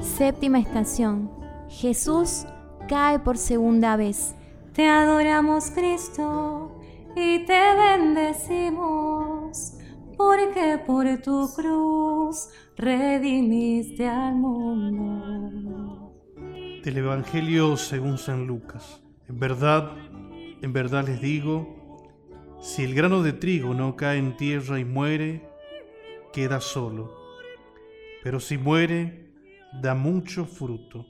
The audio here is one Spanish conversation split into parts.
Séptima estación. Jesús cae por segunda vez. Te adoramos Cristo y te bendecimos, porque por tu cruz redimiste al mundo. Del Evangelio según San Lucas. En verdad, en verdad les digo, si el grano de trigo no cae en tierra y muere, queda solo. Pero si muere, da mucho fruto.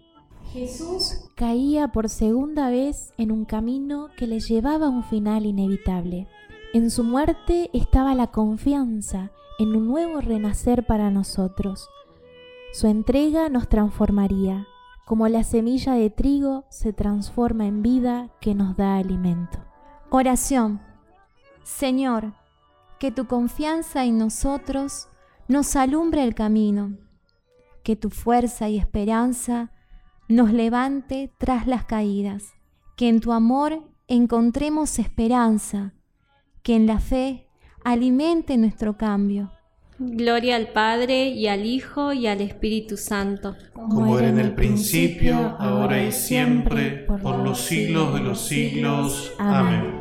Jesús caía por segunda vez en un camino que le llevaba a un final inevitable. En su muerte estaba la confianza en un nuevo renacer para nosotros. Su entrega nos transformaría, como la semilla de trigo se transforma en vida que nos da alimento. Oración. Señor, que tu confianza en nosotros nos alumbre el camino, que tu fuerza y esperanza nos levante tras las caídas, que en tu amor encontremos esperanza, que en la fe alimente nuestro cambio. Gloria al Padre y al Hijo y al Espíritu Santo. Como era en el principio, ahora y siempre, por los siglos de los siglos. Amén.